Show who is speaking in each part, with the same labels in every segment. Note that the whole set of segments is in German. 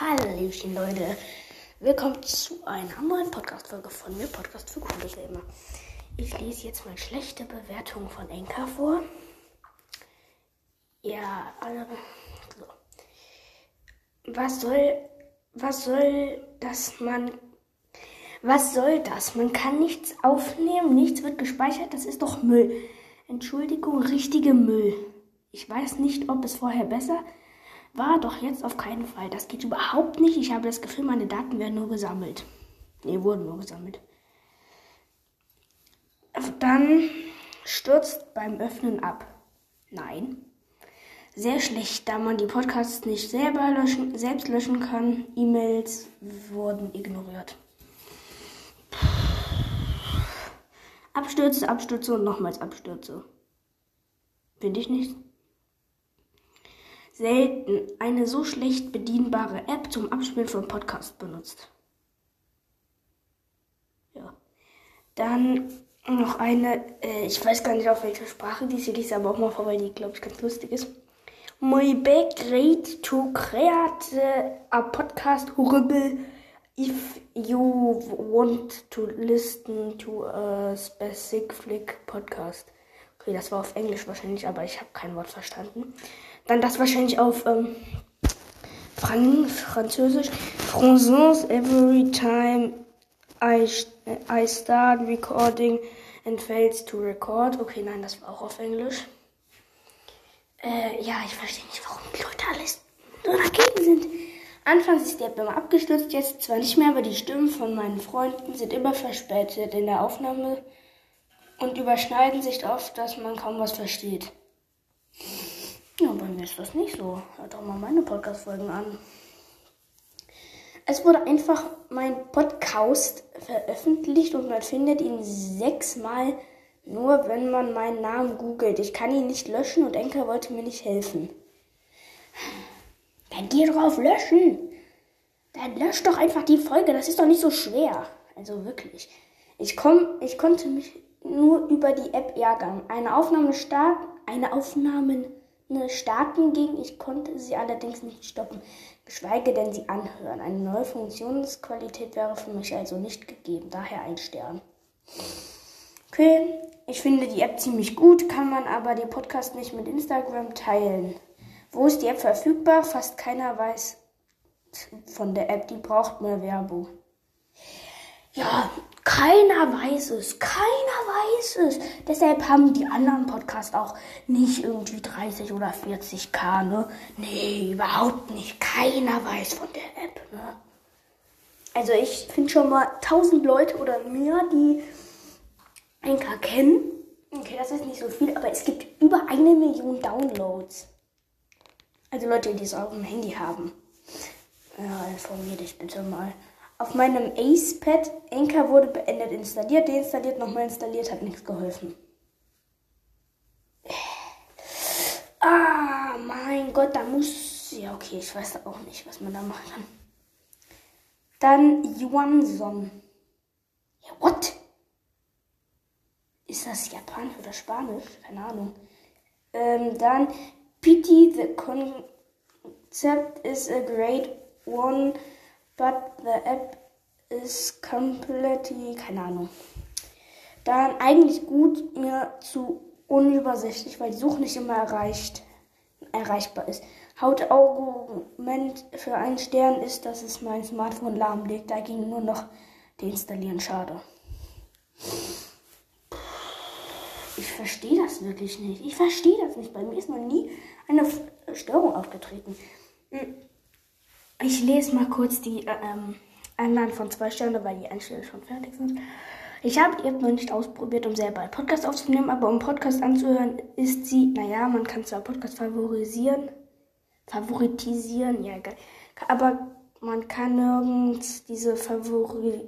Speaker 1: Hallöchen, Leute. Willkommen zu einer neuen Podcast-Folge von mir, Podcast für coole Gamer. Ich lese jetzt mal schlechte Bewertungen von Enka vor. Ja, alle. So. Was soll. Was soll das man. Was soll das? Man kann nichts aufnehmen, nichts wird gespeichert, das ist doch Müll. Entschuldigung, richtige Müll. Ich weiß nicht, ob es vorher besser war doch jetzt auf keinen Fall. Das geht überhaupt nicht. Ich habe das Gefühl, meine Daten werden nur gesammelt. Nee, wurden nur gesammelt. Dann stürzt beim Öffnen ab. Nein. Sehr schlecht, da man die Podcasts nicht selber löschen, selbst löschen kann. E-Mails wurden ignoriert. Abstürze, Abstürze und nochmals Abstürze. Finde ich nicht selten eine so schlecht bedienbare App zum Abspielen von Podcasts benutzt. Ja. Dann noch eine, äh, ich weiß gar nicht auf welche Sprache die ich lese aber auch mal vor, weil die, glaube ich, ganz lustig ist. My back great to create a podcast horrible if you want to listen to a specific podcast. Okay, das war auf Englisch wahrscheinlich, aber ich habe kein Wort verstanden. Dann das wahrscheinlich auf ähm, Frank Französisch. Français every time I, I start recording and fails to record. Okay, nein, das war auch auf Englisch. Äh, ja, ich verstehe nicht, warum die Leute alles so dagegen sind. Anfangs ist die App immer abgestürzt, jetzt zwar nicht mehr, aber die Stimmen von meinen Freunden sind immer verspätet in der Aufnahme und überschneiden sich oft, dass man kaum was versteht. Ist das nicht so. Hört auch mal meine Podcast-Folgen an. Es wurde einfach mein Podcast veröffentlicht und man findet ihn sechsmal nur, wenn man meinen Namen googelt. Ich kann ihn nicht löschen und Enker wollte mir nicht helfen. Dann geh drauf löschen. Dann lösch doch einfach die Folge. Das ist doch nicht so schwer. Also wirklich. Ich, komm, ich konnte mich nur über die App ärgern. Eine Aufnahme starten, eine Aufnahmen starten ging. Ich konnte sie allerdings nicht stoppen, geschweige denn sie anhören. Eine neue Funktionsqualität wäre für mich also nicht gegeben, daher ein Stern. Okay, ich finde die App ziemlich gut, kann man aber den Podcast nicht mit Instagram teilen. Wo ist die App verfügbar? Fast keiner weiß von der App, die braucht mehr Werbung. Ja, keiner weiß es. Keiner weiß es. Deshalb haben die anderen Podcasts auch nicht irgendwie 30 oder 40k, ne? Nee, überhaupt nicht. Keiner weiß von der App, ne? Also ich finde schon mal 1000 Leute oder mehr, die Anchor kennen. Okay, das ist nicht so viel, aber es gibt über eine Million Downloads. Also Leute, die es auf dem Handy haben. Ja, informier dich bitte mal. Auf meinem Ace-Pad, Anchor wurde beendet, installiert, deinstalliert, nochmal installiert, hat nichts geholfen. Ah, mein Gott, da muss. Ja, okay, ich weiß auch nicht, was man da machen kann. Dann Yuanson. Ja, what? Ist das Japanisch oder Spanisch? Keine Ahnung. Ähm, dann Pity, the concept is a great one but the app is completely, keine Ahnung. Dann eigentlich gut, mir zu unübersichtlich, weil die Suche nicht immer erreicht, erreichbar ist. Hauptargument für einen Stern ist, dass es mein Smartphone lahmlegt. Da ging nur noch deinstallieren. Schade. Ich verstehe das wirklich nicht. Ich verstehe das nicht. Bei mir ist noch nie eine Störung aufgetreten. Ich lese mal kurz die äh, ähm, Anlagen von zwei Sternen, weil die Einstellungen schon fertig sind. Ich habe die App noch nicht ausprobiert, um selber einen Podcast aufzunehmen, aber um Podcast anzuhören, ist sie, naja, man kann zwar Podcast favorisieren, favoritisieren, ja, egal. Aber man kann nirgends diese Favori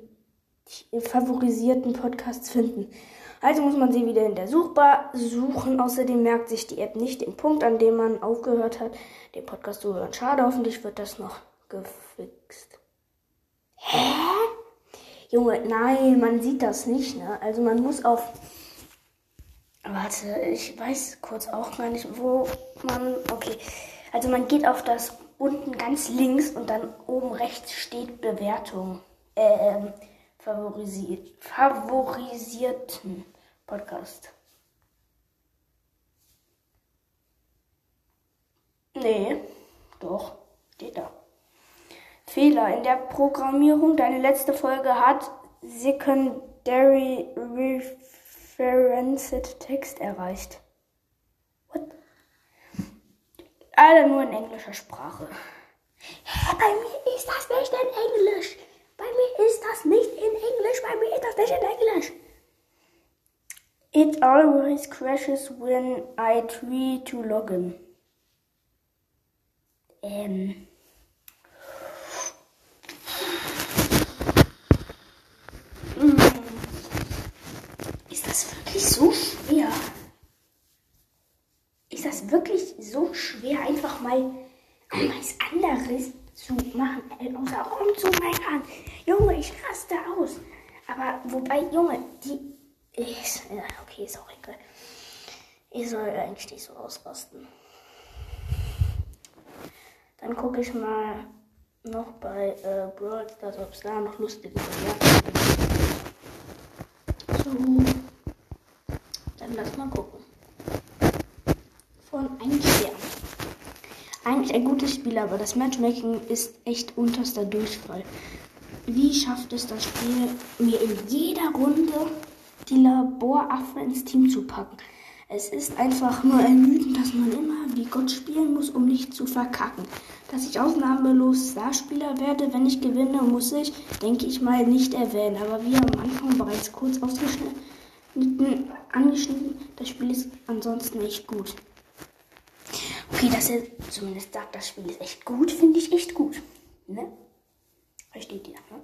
Speaker 1: favorisierten Podcasts finden. Also muss man sie wieder in der Suchbar suchen. Außerdem merkt sich die App nicht den Punkt, an dem man aufgehört hat, den Podcast zu hören. Schade, hoffentlich wird das noch gefixt. Hä? Junge, nein, man sieht das nicht, ne? Also man muss auf. Warte, ich weiß kurz auch gar nicht, wo man. Okay. Also man geht auf das unten ganz links und dann oben rechts steht Bewertung. Äh, favorisiert, favorisierten Podcast. Nee, doch, steht da. Fehler in der Programmierung. Deine letzte Folge hat Secondary Referenced Text erreicht. What? Alter, nur in englischer Sprache. Hä, bei mir ist das nicht in Englisch. Bei mir ist das nicht in Englisch. Bei mir ist das nicht in Englisch. It always crashes when I try to login. Ähm. Hm. Ist das wirklich so schwer? Ist das wirklich so schwer, einfach mal was anderes zu machen, äh, außer rumzumeckern? Junge, ich raste aus. Aber wobei, Junge, die. Ist, okay, ist auch egal. Ich soll eigentlich nicht so ausrasten. Dann gucke ich mal noch bei äh, Brawl Stars, ob es da noch lustige Bewertungen gibt. So. Lass mal gucken. Von einem Stern. Eigentlich ein gutes Spiel, aber das Matchmaking ist echt unterster Durchfall. Wie schafft es das Spiel, mir in jeder Runde die Laboraffen ins Team zu packen? Es ist einfach nur ermüdend, dass man immer wie Gott spielen muss, um nicht zu verkacken. Dass ich ausnahmelos Starspieler werde, wenn ich gewinne, muss ich, denke ich mal, nicht erwähnen. Aber wie am Anfang bereits kurz ausgeschnitten, angeschnitten, das Spiel ist ansonsten echt gut. Okay, dass er zumindest sagt, das Spiel ist echt gut, finde ich echt gut. Ne? Versteht ihr, ne?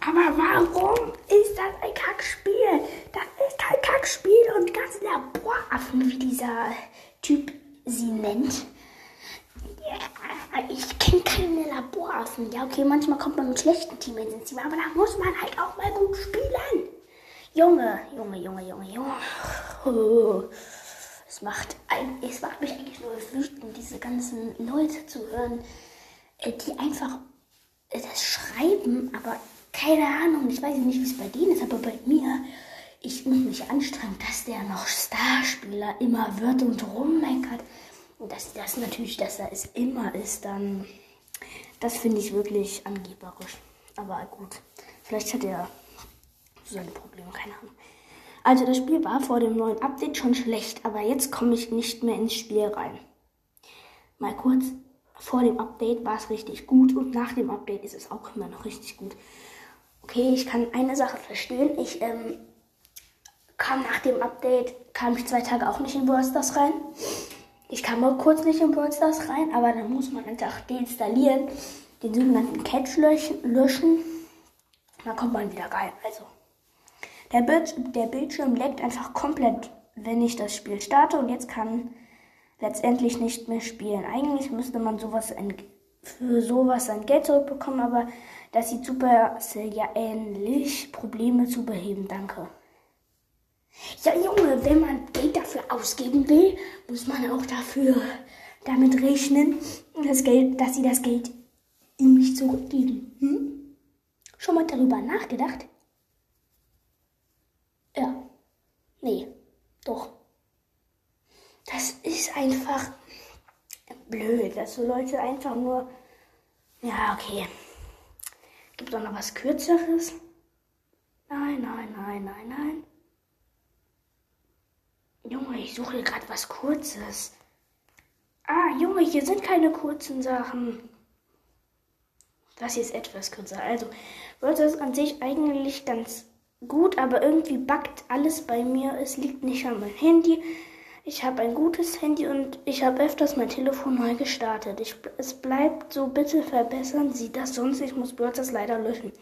Speaker 1: Aber warum ist das ein Kackspiel? Das ist kein Kackspiel und ganz Laboraffen, wie dieser Typ sie nennt. Ich kenne keine Laboraffen. Ja, okay, manchmal kommt man mit schlechten Teammates ins Team, aber da muss man halt auch mal gut spielen. Junge, Junge, Junge, Junge, Junge. Es macht, ein, es macht mich eigentlich nur wütend, diese ganzen Leute zu hören, äh, die einfach äh, das schreiben, aber keine Ahnung, ich weiß nicht, wie es bei denen ist, aber bei mir, ich muss mich anstrengen, dass der noch Starspieler immer wird und rummeckert. Und dass das natürlich, dass er es immer ist, dann, das finde ich wirklich angeberisch. Aber gut, vielleicht hat er seine Probleme, keine Ahnung. Also das Spiel war vor dem neuen Update schon schlecht, aber jetzt komme ich nicht mehr ins Spiel rein. Mal kurz, vor dem Update war es richtig gut und nach dem Update ist es auch immer noch richtig gut. Okay, ich kann eine Sache verstehen. Ich ähm, kam nach dem Update, kam ich zwei Tage auch nicht in Brawl rein. Ich kam mal kurz nicht in Brawl rein, aber dann muss man einfach deinstallieren, den sogenannten Catch löschen. Dann kommt man wieder rein. Also, der, Bild, der Bildschirm leckt einfach komplett, wenn ich das Spiel starte und jetzt kann letztendlich nicht mehr spielen. Eigentlich müsste man sowas für sowas sein Geld zurückbekommen, aber das sieht super ja ähnlich. Probleme zu beheben, danke. Ja, Junge, wenn man Geld dafür ausgeben will, muss man auch dafür damit rechnen, das Geld, dass sie das Geld ihm nicht zurückgeben. Hm? Schon mal darüber nachgedacht? Ja. Nee. Doch. Das ist einfach blöd, dass so Leute einfach nur. Ja, okay. Gibt es noch was Kürzeres? Nein, nein, nein, nein, nein. Junge, ich suche gerade was Kurzes. Ah, Junge, hier sind keine kurzen Sachen. Das hier ist etwas kürzer. Also, Word ist an sich eigentlich ganz gut, aber irgendwie backt alles bei mir. Es liegt nicht an meinem Handy. Ich habe ein gutes Handy und ich habe öfters mein Telefon neu gestartet. Ich, es bleibt so, bitte verbessern Sie das, sonst ich muss Brothers leider löschen.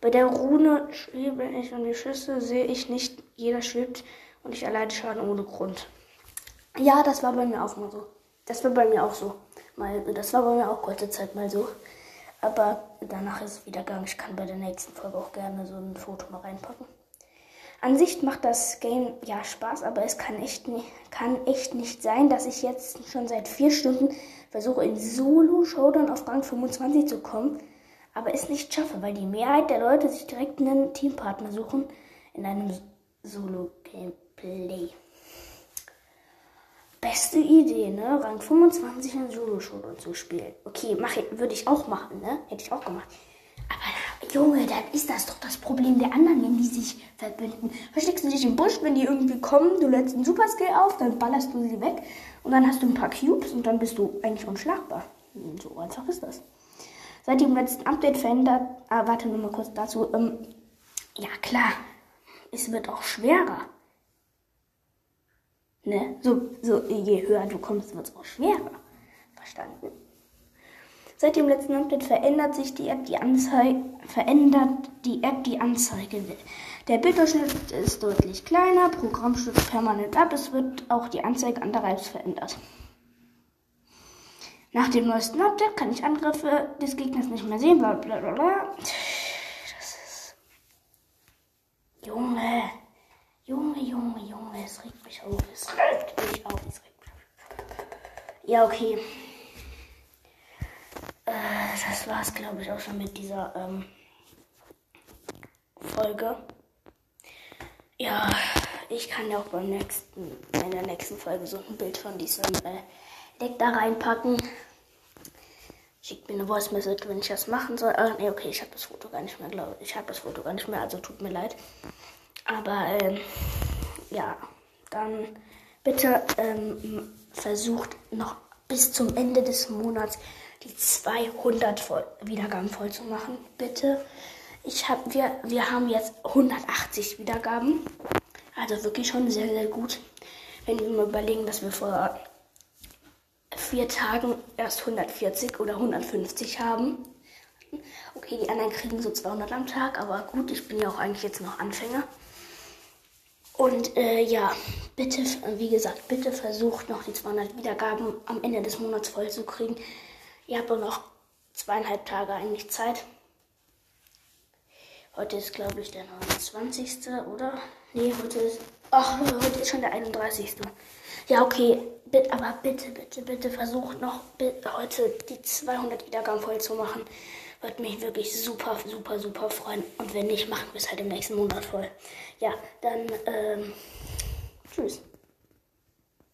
Speaker 1: Bei der Rune schwebe ich und die Schüsse sehe ich nicht. Jeder schwebt und ich erleide Schaden ohne Grund. Ja, das war bei mir auch mal so. Das war bei mir auch so. Mal, das war bei mir auch kurze Zeit mal so. Aber danach ist es wieder gegangen. Ich kann bei der nächsten Folge auch gerne so ein Foto mal reinpacken. An sich macht das Game ja Spaß, aber es kann echt, nicht, kann echt nicht sein, dass ich jetzt schon seit vier Stunden versuche, in Solo-Showdown auf Rang 25 zu kommen, aber es nicht schaffe, weil die Mehrheit der Leute sich direkt einen Teampartner suchen in einem Solo-Gameplay. Beste Idee, ne? Rang 25 in Solo-Showdown zu spielen. Okay, mach, würde ich auch machen, ne? Hätte ich auch gemacht. Aber Junge, dann ist das doch das Problem der anderen, wenn die sich verbünden. Versteckst du dich im Busch, wenn die irgendwie kommen, du lädst einen Superskill auf, dann ballerst du sie weg und dann hast du ein paar Cubes und dann bist du eigentlich unschlagbar. So einfach ist das. Seit dem letzten Update verändert, ah, warte nur mal kurz dazu, ähm, ja klar, es wird auch schwerer. Ne? So, so, je höher du kommst, wird es auch schwerer. Verstanden? Seit dem letzten Update verändert sich die App die Anzeige, verändert die App die Anzeige. Der Bilderschnitt ist deutlich kleiner, Programm stürzt permanent ab, es wird auch die Anzeige anderer Apps verändert. Nach dem neuesten Update kann ich Angriffe des Gegners nicht mehr sehen, bla bla bla bla. Das ist. Junge. Junge, Junge, Junge, es regt mich auf. Es regt mich auf. Es regt mich auf. Ja, okay. Äh, das war's, glaube ich, auch schon mit dieser ähm, Folge. Ja, ich kann ja auch beim nächsten, in der nächsten Folge so ein Bild von diesem äh, Deck da reinpacken. Schickt mir eine Voice Message, wenn ich das machen soll. Ah, nee, okay, ich habe das Foto gar nicht mehr, glaube ich. Ich habe das Foto gar nicht mehr, also tut mir leid. Aber ähm, ja, dann bitte ähm, versucht noch bis zum Ende des Monats die 200 voll, Wiedergaben voll zu machen. Bitte. Ich hab, wir, wir haben jetzt 180 Wiedergaben. Also wirklich schon sehr, sehr gut. Wenn wir mal überlegen, dass wir vor vier Tagen erst 140 oder 150 haben. Okay, die anderen kriegen so 200 am Tag, aber gut, ich bin ja auch eigentlich jetzt noch Anfänger. Und äh, ja, bitte, wie gesagt, bitte versucht noch die 200 Wiedergaben am Ende des Monats voll zu kriegen. Ihr habt noch zweieinhalb Tage eigentlich Zeit. Heute ist, glaube ich, der 29. oder? Nee, heute ist. Ach, heute ist schon der 31. Ja, okay. Bitte, aber bitte, bitte, bitte versucht noch heute die 200 Wiedergaben voll zu machen. Würde mich wirklich super, super, super freuen. Und wenn nicht, machen wir es halt im nächsten Monat voll. Ja, dann, ähm, tschüss.